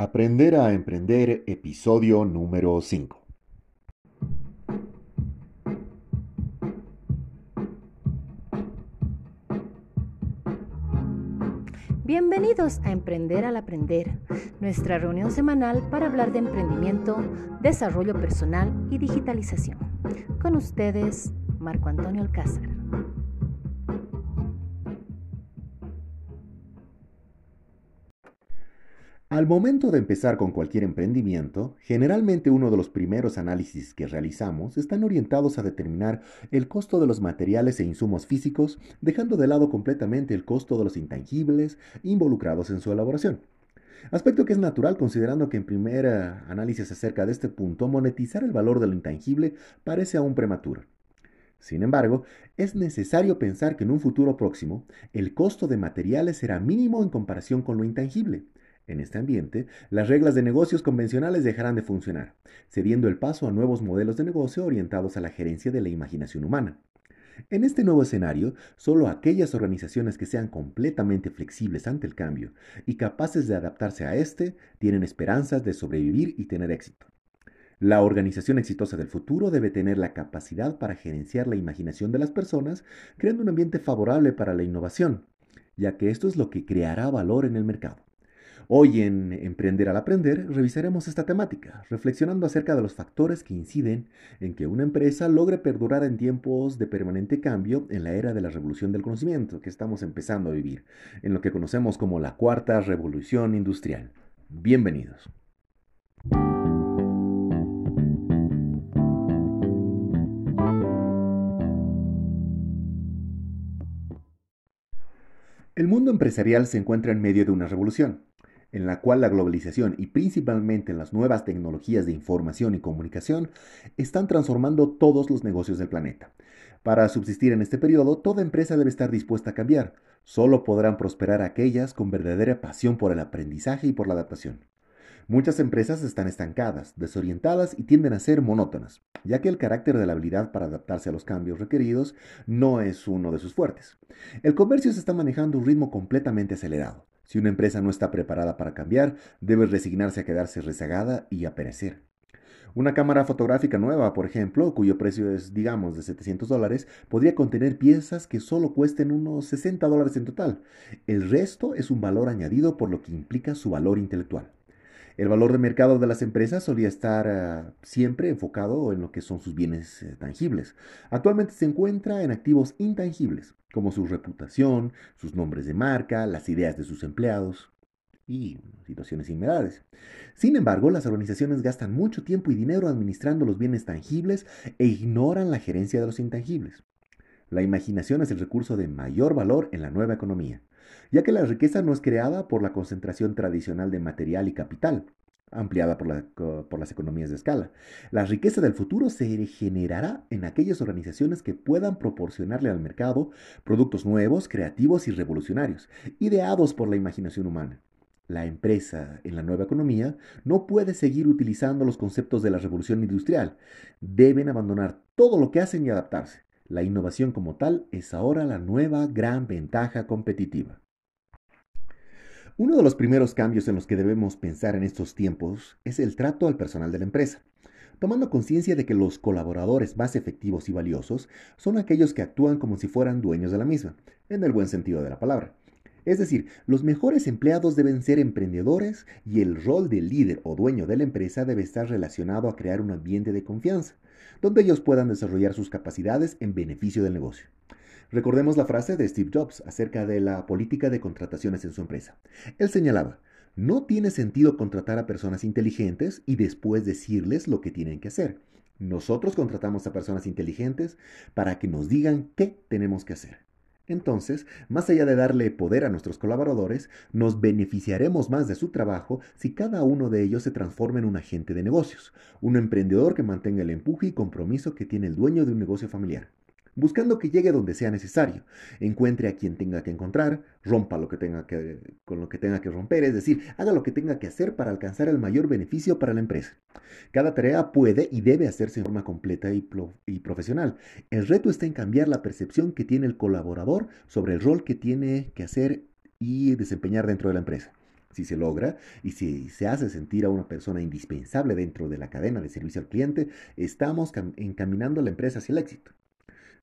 Aprender a emprender, episodio número 5. Bienvenidos a Emprender al Aprender, nuestra reunión semanal para hablar de emprendimiento, desarrollo personal y digitalización. Con ustedes, Marco Antonio Alcázar. Al momento de empezar con cualquier emprendimiento, generalmente uno de los primeros análisis que realizamos están orientados a determinar el costo de los materiales e insumos físicos, dejando de lado completamente el costo de los intangibles involucrados en su elaboración. Aspecto que es natural considerando que en primer análisis acerca de este punto monetizar el valor de lo intangible parece aún prematuro. Sin embargo, es necesario pensar que en un futuro próximo el costo de materiales será mínimo en comparación con lo intangible, en este ambiente, las reglas de negocios convencionales dejarán de funcionar, cediendo el paso a nuevos modelos de negocio orientados a la gerencia de la imaginación humana. En este nuevo escenario, solo aquellas organizaciones que sean completamente flexibles ante el cambio y capaces de adaptarse a este tienen esperanzas de sobrevivir y tener éxito. La organización exitosa del futuro debe tener la capacidad para gerenciar la imaginación de las personas, creando un ambiente favorable para la innovación, ya que esto es lo que creará valor en el mercado. Hoy en Emprender al Aprender revisaremos esta temática, reflexionando acerca de los factores que inciden en que una empresa logre perdurar en tiempos de permanente cambio en la era de la revolución del conocimiento que estamos empezando a vivir, en lo que conocemos como la cuarta revolución industrial. Bienvenidos. El mundo empresarial se encuentra en medio de una revolución en la cual la globalización y principalmente las nuevas tecnologías de información y comunicación están transformando todos los negocios del planeta. Para subsistir en este periodo, toda empresa debe estar dispuesta a cambiar. Solo podrán prosperar aquellas con verdadera pasión por el aprendizaje y por la adaptación. Muchas empresas están estancadas, desorientadas y tienden a ser monótonas, ya que el carácter de la habilidad para adaptarse a los cambios requeridos no es uno de sus fuertes. El comercio se está manejando a un ritmo completamente acelerado. Si una empresa no está preparada para cambiar, debe resignarse a quedarse rezagada y a perecer. Una cámara fotográfica nueva, por ejemplo, cuyo precio es, digamos, de 700 dólares, podría contener piezas que solo cuesten unos 60 dólares en total. El resto es un valor añadido por lo que implica su valor intelectual. El valor de mercado de las empresas solía estar ah, siempre enfocado en lo que son sus bienes eh, tangibles. Actualmente se encuentra en activos intangibles, como su reputación, sus nombres de marca, las ideas de sus empleados y situaciones similares. Sin embargo, las organizaciones gastan mucho tiempo y dinero administrando los bienes tangibles e ignoran la gerencia de los intangibles. La imaginación es el recurso de mayor valor en la nueva economía ya que la riqueza no es creada por la concentración tradicional de material y capital, ampliada por, las economías de escala. La riqueza del futuro se generará en aquellas organizaciones que puedan proporcionarle al mercado productos nuevos, creativos y revolucionarios, ideados por la imaginación humana. La empresa en la nueva economía no puede seguir utilizando los conceptos de la revolución industrial. Deben abandonar todo lo que hacen y adaptarse. La innovación como tal es ahora la nueva gran ventaja competitiva. Uno de los primeros cambios en los que debemos pensar en estos tiempos es el trato al personal de la empresa, tomando conciencia de que los colaboradores más efectivos y valiosos son aquellos que actúan como si fueran dueños de la misma, en el buen sentido de la palabra. Es decir, los mejores empleados deben ser emprendedores y el rol del líder o dueño de la empresa debe estar relacionado a crear un ambiente de confianza, donde ellos puedan desarrollar sus capacidades en beneficio del negocio. Recordemos la frase de Steve Jobs acerca de la política de contrataciones en su empresa. Él señalaba, no tiene sentido contratar a personas inteligentes y después decirles lo que tienen que hacer. Nosotros contratamos a personas inteligentes para que nos digan qué tenemos que hacer. Entonces, más allá de darle poder a nuestros colaboradores, nos beneficiaremos más de su trabajo si cada uno de ellos se transforma en un agente de negocios, un emprendedor que mantenga el empuje y compromiso que tiene el dueño de un negocio familiar buscando que llegue donde sea necesario, encuentre a quien tenga que encontrar, rompa lo que tenga que, con lo que tenga que romper, es decir, haga lo que tenga que hacer para alcanzar el mayor beneficio para la empresa. Cada tarea puede y debe hacerse en forma completa y, y profesional. El reto está en cambiar la percepción que tiene el colaborador sobre el rol que tiene que hacer y desempeñar dentro de la empresa. Si se logra y si se hace sentir a una persona indispensable dentro de la cadena de servicio al cliente, estamos encaminando a la empresa hacia el éxito.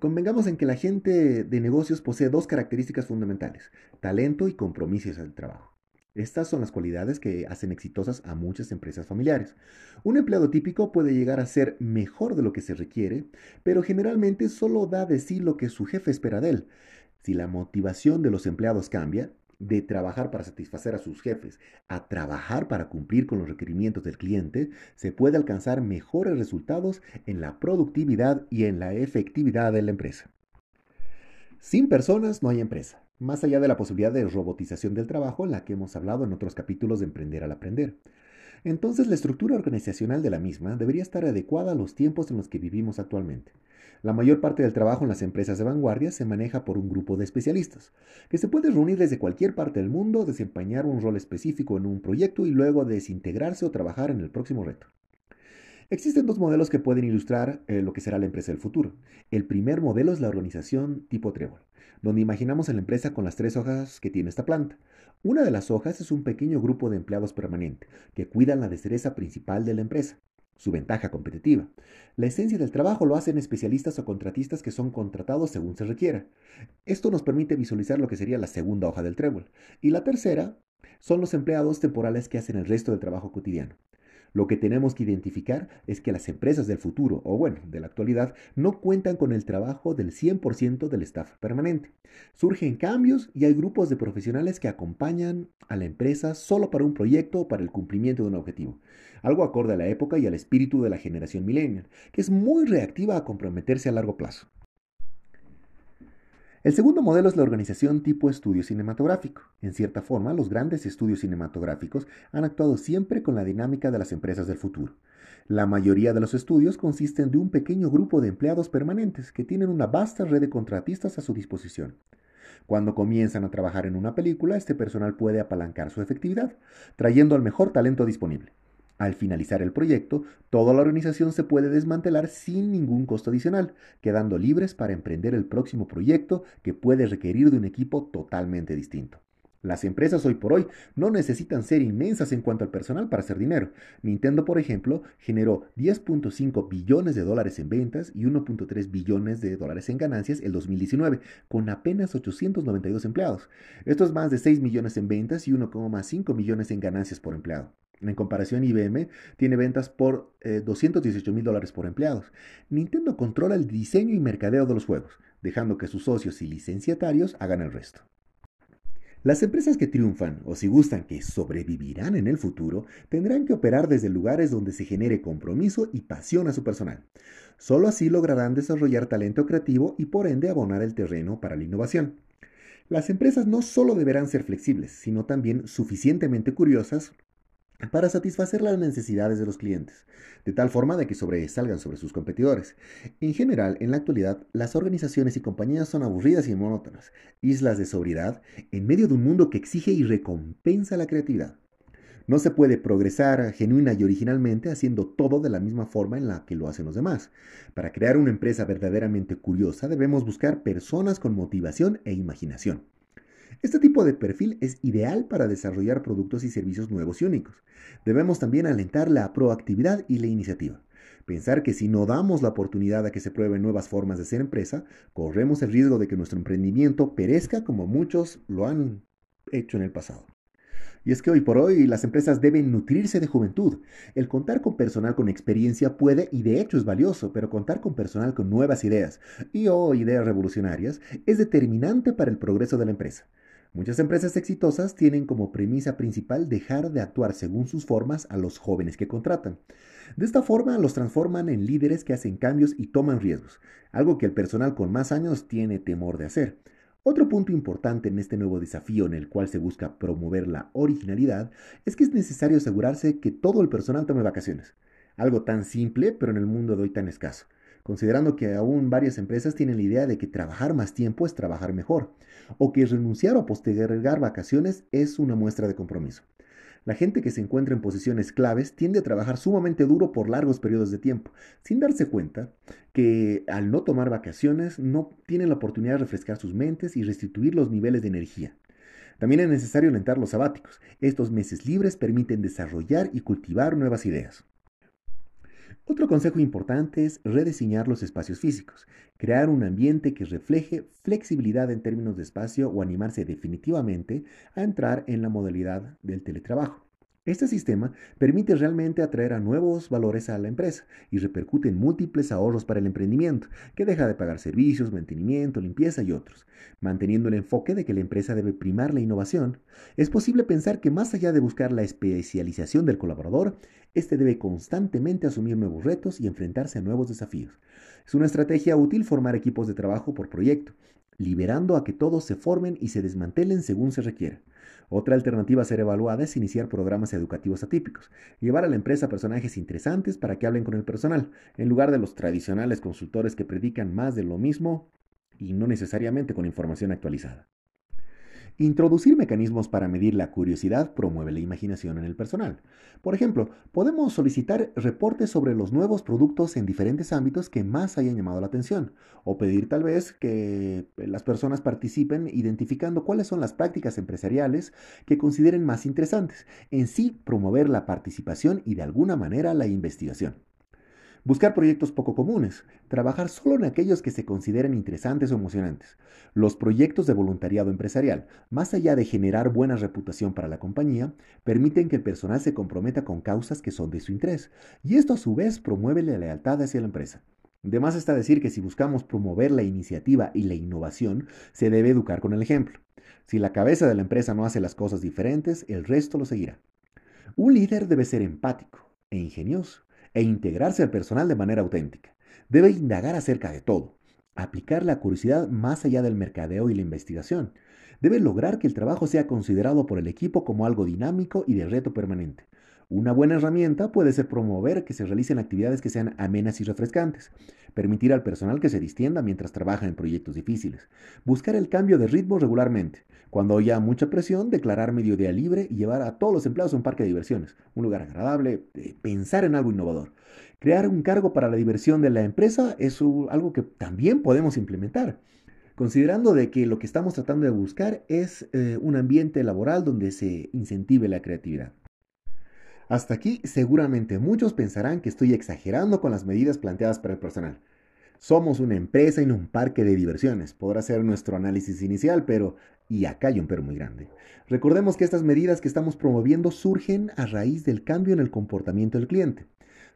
Convengamos en que la gente de negocios posee dos características fundamentales, talento y compromisos al trabajo. Estas son las cualidades que hacen exitosas a muchas empresas familiares. Un empleado típico puede llegar a ser mejor de lo que se requiere, pero generalmente solo da de sí lo que su jefe espera de él. Si la motivación de los empleados cambia, de trabajar para satisfacer a sus jefes a trabajar para cumplir con los requerimientos del cliente, se puede alcanzar mejores resultados en la productividad y en la efectividad de la empresa. Sin personas no hay empresa, más allá de la posibilidad de robotización del trabajo la que hemos hablado en otros capítulos de Emprender al Aprender. Entonces la estructura organizacional de la misma debería estar adecuada a los tiempos en los que vivimos actualmente. La mayor parte del trabajo en las empresas de vanguardia se maneja por un grupo de especialistas, que se puede reunir desde cualquier parte del mundo, desempeñar un rol específico en un proyecto y luego desintegrarse o trabajar en el próximo reto. Existen dos modelos que pueden ilustrar eh, lo que será la empresa del futuro. El primer modelo es la organización tipo trébol, donde imaginamos a la empresa con las tres hojas que tiene esta planta. Una de las hojas es un pequeño grupo de empleados permanente que cuidan la destreza principal de la empresa su ventaja competitiva. La esencia del trabajo lo hacen especialistas o contratistas que son contratados según se requiera. Esto nos permite visualizar lo que sería la segunda hoja del trébol. Y la tercera son los empleados temporales que hacen el resto del trabajo cotidiano. Lo que tenemos que identificar es que las empresas del futuro, o bueno, de la actualidad, no cuentan con el trabajo del 100% del staff permanente. Surgen cambios y hay grupos de profesionales que acompañan a la empresa solo para un proyecto o para el cumplimiento de un objetivo. Algo acorde a la época y al espíritu de la generación millennial, que es muy reactiva a comprometerse a largo plazo. El segundo modelo es la organización tipo estudio cinematográfico. En cierta forma, los grandes estudios cinematográficos han actuado siempre con la dinámica de las empresas del futuro. La mayoría de los estudios consisten de un pequeño grupo de empleados permanentes que tienen una vasta red de contratistas a su disposición. Cuando comienzan a trabajar en una película, este personal puede apalancar su efectividad, trayendo al mejor talento disponible. Al finalizar el proyecto, toda la organización se puede desmantelar sin ningún costo adicional, quedando libres para emprender el próximo proyecto que puede requerir de un equipo totalmente distinto. Las empresas hoy por hoy no necesitan ser inmensas en cuanto al personal para hacer dinero. Nintendo, por ejemplo, generó 10.5 billones de dólares en ventas y 1.3 billones de dólares en ganancias el 2019, con apenas 892 empleados. Esto es más de 6 millones en ventas y 1,5 millones en ganancias por empleado. En comparación, IBM tiene ventas por 218 eh, mil dólares por empleados. Nintendo controla el diseño y mercadeo de los juegos, dejando que sus socios y licenciatarios hagan el resto. Las empresas que triunfan, o si gustan que sobrevivirán en el futuro, tendrán que operar desde lugares donde se genere compromiso y pasión a su personal. Solo así lograrán desarrollar talento creativo y por ende abonar el terreno para la innovación. Las empresas no solo deberán ser flexibles, sino también suficientemente curiosas para satisfacer las necesidades de los clientes, de tal forma de que sobresalgan sobre sus competidores. En general, en la actualidad, las organizaciones y compañías son aburridas y monótonas, islas de sobriedad, en medio de un mundo que exige y recompensa la creatividad. No se puede progresar genuina y originalmente haciendo todo de la misma forma en la que lo hacen los demás. Para crear una empresa verdaderamente curiosa debemos buscar personas con motivación e imaginación. Este tipo de perfil es ideal para desarrollar productos y servicios nuevos y únicos. Debemos también alentar la proactividad y la iniciativa. Pensar que si no damos la oportunidad a que se prueben nuevas formas de ser empresa, corremos el riesgo de que nuestro emprendimiento perezca como muchos lo han hecho en el pasado. Y es que hoy por hoy las empresas deben nutrirse de juventud. El contar con personal con experiencia puede y de hecho es valioso, pero contar con personal con nuevas ideas y o ideas revolucionarias es determinante para el progreso de la empresa. Muchas empresas exitosas tienen como premisa principal dejar de actuar según sus formas a los jóvenes que contratan. De esta forma los transforman en líderes que hacen cambios y toman riesgos, algo que el personal con más años tiene temor de hacer. Otro punto importante en este nuevo desafío en el cual se busca promover la originalidad es que es necesario asegurarse que todo el personal tome vacaciones. Algo tan simple, pero en el mundo de hoy tan escaso considerando que aún varias empresas tienen la idea de que trabajar más tiempo es trabajar mejor, o que renunciar o postergar vacaciones es una muestra de compromiso. La gente que se encuentra en posiciones claves tiende a trabajar sumamente duro por largos periodos de tiempo, sin darse cuenta que al no tomar vacaciones no tienen la oportunidad de refrescar sus mentes y restituir los niveles de energía. También es necesario alentar los sabáticos. Estos meses libres permiten desarrollar y cultivar nuevas ideas. Otro consejo importante es rediseñar los espacios físicos, crear un ambiente que refleje flexibilidad en términos de espacio o animarse definitivamente a entrar en la modalidad del teletrabajo. Este sistema permite realmente atraer a nuevos valores a la empresa y repercute en múltiples ahorros para el emprendimiento, que deja de pagar servicios, mantenimiento, limpieza y otros. Manteniendo el enfoque de que la empresa debe primar la innovación, es posible pensar que más allá de buscar la especialización del colaborador, éste debe constantemente asumir nuevos retos y enfrentarse a nuevos desafíos. Es una estrategia útil formar equipos de trabajo por proyecto, liberando a que todos se formen y se desmantelen según se requiera. Otra alternativa a ser evaluada es iniciar programas educativos atípicos, llevar a la empresa personajes interesantes para que hablen con el personal, en lugar de los tradicionales consultores que predican más de lo mismo y no necesariamente con información actualizada. Introducir mecanismos para medir la curiosidad promueve la imaginación en el personal. Por ejemplo, podemos solicitar reportes sobre los nuevos productos en diferentes ámbitos que más hayan llamado la atención, o pedir tal vez que las personas participen identificando cuáles son las prácticas empresariales que consideren más interesantes, en sí promover la participación y de alguna manera la investigación. Buscar proyectos poco comunes. Trabajar solo en aquellos que se consideren interesantes o emocionantes. Los proyectos de voluntariado empresarial, más allá de generar buena reputación para la compañía, permiten que el personal se comprometa con causas que son de su interés. Y esto a su vez promueve la lealtad hacia la empresa. De más está decir que si buscamos promover la iniciativa y la innovación, se debe educar con el ejemplo. Si la cabeza de la empresa no hace las cosas diferentes, el resto lo seguirá. Un líder debe ser empático e ingenioso e integrarse al personal de manera auténtica. Debe indagar acerca de todo, aplicar la curiosidad más allá del mercadeo y la investigación. Debe lograr que el trabajo sea considerado por el equipo como algo dinámico y de reto permanente. Una buena herramienta puede ser promover que se realicen actividades que sean amenas y refrescantes, permitir al personal que se distienda mientras trabaja en proyectos difíciles, buscar el cambio de ritmo regularmente, cuando haya mucha presión, declarar mediodía libre y llevar a todos los empleados a un parque de diversiones, un lugar agradable, eh, pensar en algo innovador. Crear un cargo para la diversión de la empresa es algo que también podemos implementar considerando de que lo que estamos tratando de buscar es eh, un ambiente laboral donde se incentive la creatividad. Hasta aquí seguramente muchos pensarán que estoy exagerando con las medidas planteadas para el personal. Somos una empresa y no un parque de diversiones. Podrá ser nuestro análisis inicial, pero... Y acá hay un pero muy grande. Recordemos que estas medidas que estamos promoviendo surgen a raíz del cambio en el comportamiento del cliente.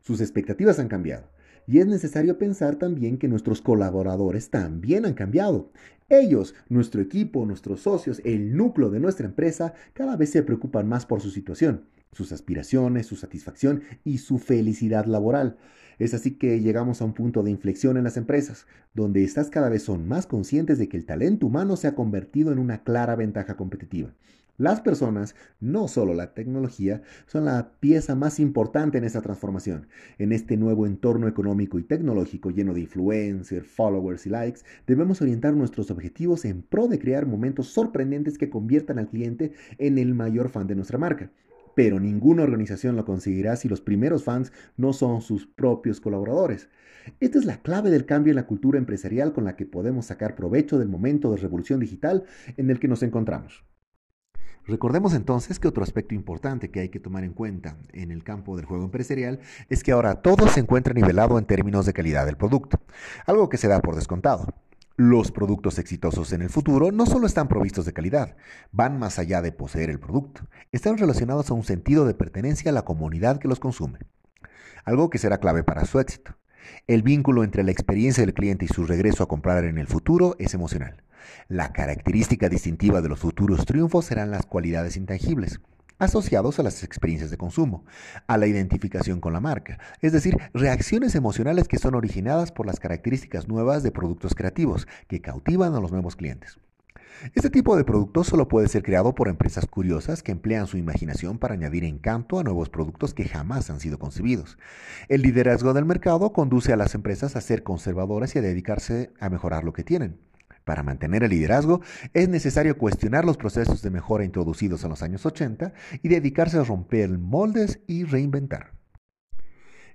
Sus expectativas han cambiado. Y es necesario pensar también que nuestros colaboradores también han cambiado. Ellos, nuestro equipo, nuestros socios, el núcleo de nuestra empresa, cada vez se preocupan más por su situación sus aspiraciones, su satisfacción y su felicidad laboral. Es así que llegamos a un punto de inflexión en las empresas, donde estas cada vez son más conscientes de que el talento humano se ha convertido en una clara ventaja competitiva. Las personas, no solo la tecnología, son la pieza más importante en esta transformación. En este nuevo entorno económico y tecnológico lleno de influencers, followers y likes, debemos orientar nuestros objetivos en pro de crear momentos sorprendentes que conviertan al cliente en el mayor fan de nuestra marca pero ninguna organización lo conseguirá si los primeros fans no son sus propios colaboradores. Esta es la clave del cambio en la cultura empresarial con la que podemos sacar provecho del momento de revolución digital en el que nos encontramos. Recordemos entonces que otro aspecto importante que hay que tomar en cuenta en el campo del juego empresarial es que ahora todo se encuentra nivelado en términos de calidad del producto, algo que se da por descontado. Los productos exitosos en el futuro no solo están provistos de calidad, van más allá de poseer el producto, están relacionados a un sentido de pertenencia a la comunidad que los consume, algo que será clave para su éxito. El vínculo entre la experiencia del cliente y su regreso a comprar en el futuro es emocional. La característica distintiva de los futuros triunfos serán las cualidades intangibles, asociados a las experiencias de consumo, a la identificación con la marca, es decir, reacciones emocionales que son originadas por las características nuevas de productos creativos que cautivan a los nuevos clientes. Este tipo de productos solo puede ser creado por empresas curiosas que emplean su imaginación para añadir encanto a nuevos productos que jamás han sido concebidos. El liderazgo del mercado conduce a las empresas a ser conservadoras y a dedicarse a mejorar lo que tienen. Para mantener el liderazgo es necesario cuestionar los procesos de mejora introducidos en los años 80 y dedicarse a romper moldes y reinventar.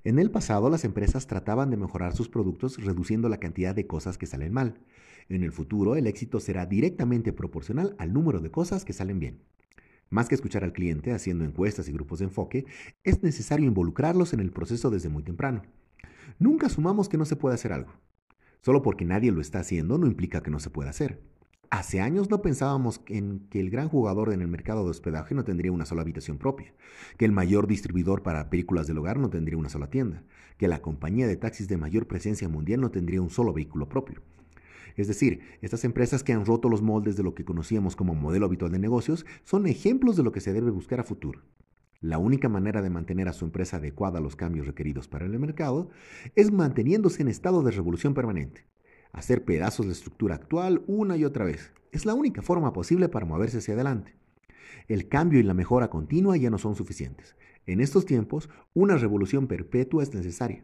En el pasado las empresas trataban de mejorar sus productos reduciendo la cantidad de cosas que salen mal. En el futuro, el éxito será directamente proporcional al número de cosas que salen bien. Más que escuchar al cliente haciendo encuestas y grupos de enfoque, es necesario involucrarlos en el proceso desde muy temprano. Nunca asumamos que no se puede hacer algo. Solo porque nadie lo está haciendo no implica que no se pueda hacer. Hace años no pensábamos en que el gran jugador en el mercado de hospedaje no tendría una sola habitación propia, que el mayor distribuidor para películas del hogar no tendría una sola tienda, que la compañía de taxis de mayor presencia mundial no tendría un solo vehículo propio. Es decir, estas empresas que han roto los moldes de lo que conocíamos como modelo habitual de negocios son ejemplos de lo que se debe buscar a futuro. La única manera de mantener a su empresa adecuada a los cambios requeridos para el mercado es manteniéndose en estado de revolución permanente. Hacer pedazos de estructura actual una y otra vez. Es la única forma posible para moverse hacia adelante. El cambio y la mejora continua ya no son suficientes. En estos tiempos, una revolución perpetua es necesaria.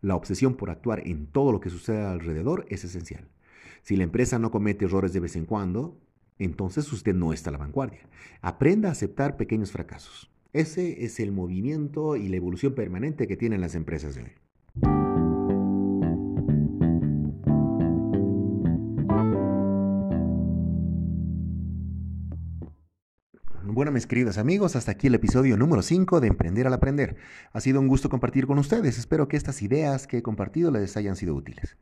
La obsesión por actuar en todo lo que sucede alrededor es esencial. Si la empresa no comete errores de vez en cuando, entonces usted no está a la vanguardia. Aprenda a aceptar pequeños fracasos. Ese es el movimiento y la evolución permanente que tienen las empresas de hoy. Bueno, mis queridos amigos, hasta aquí el episodio número 5 de Emprender al Aprender. Ha sido un gusto compartir con ustedes. Espero que estas ideas que he compartido les hayan sido útiles.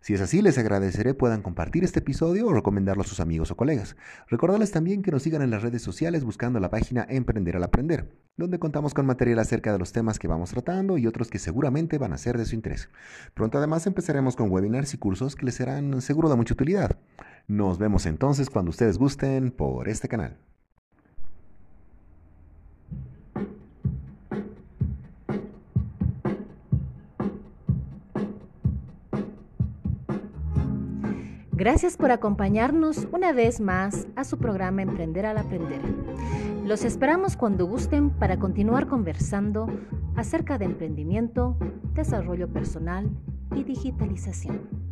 Si es así, les agradeceré puedan compartir este episodio o recomendarlo a sus amigos o colegas. Recordarles también que nos sigan en las redes sociales buscando la página Emprender al Aprender, donde contamos con material acerca de los temas que vamos tratando y otros que seguramente van a ser de su interés. Pronto además empezaremos con webinars y cursos que les serán seguro de mucha utilidad. Nos vemos entonces cuando ustedes gusten por este canal. Gracias por acompañarnos una vez más a su programa Emprender al Aprender. Los esperamos cuando gusten para continuar conversando acerca de emprendimiento, desarrollo personal y digitalización.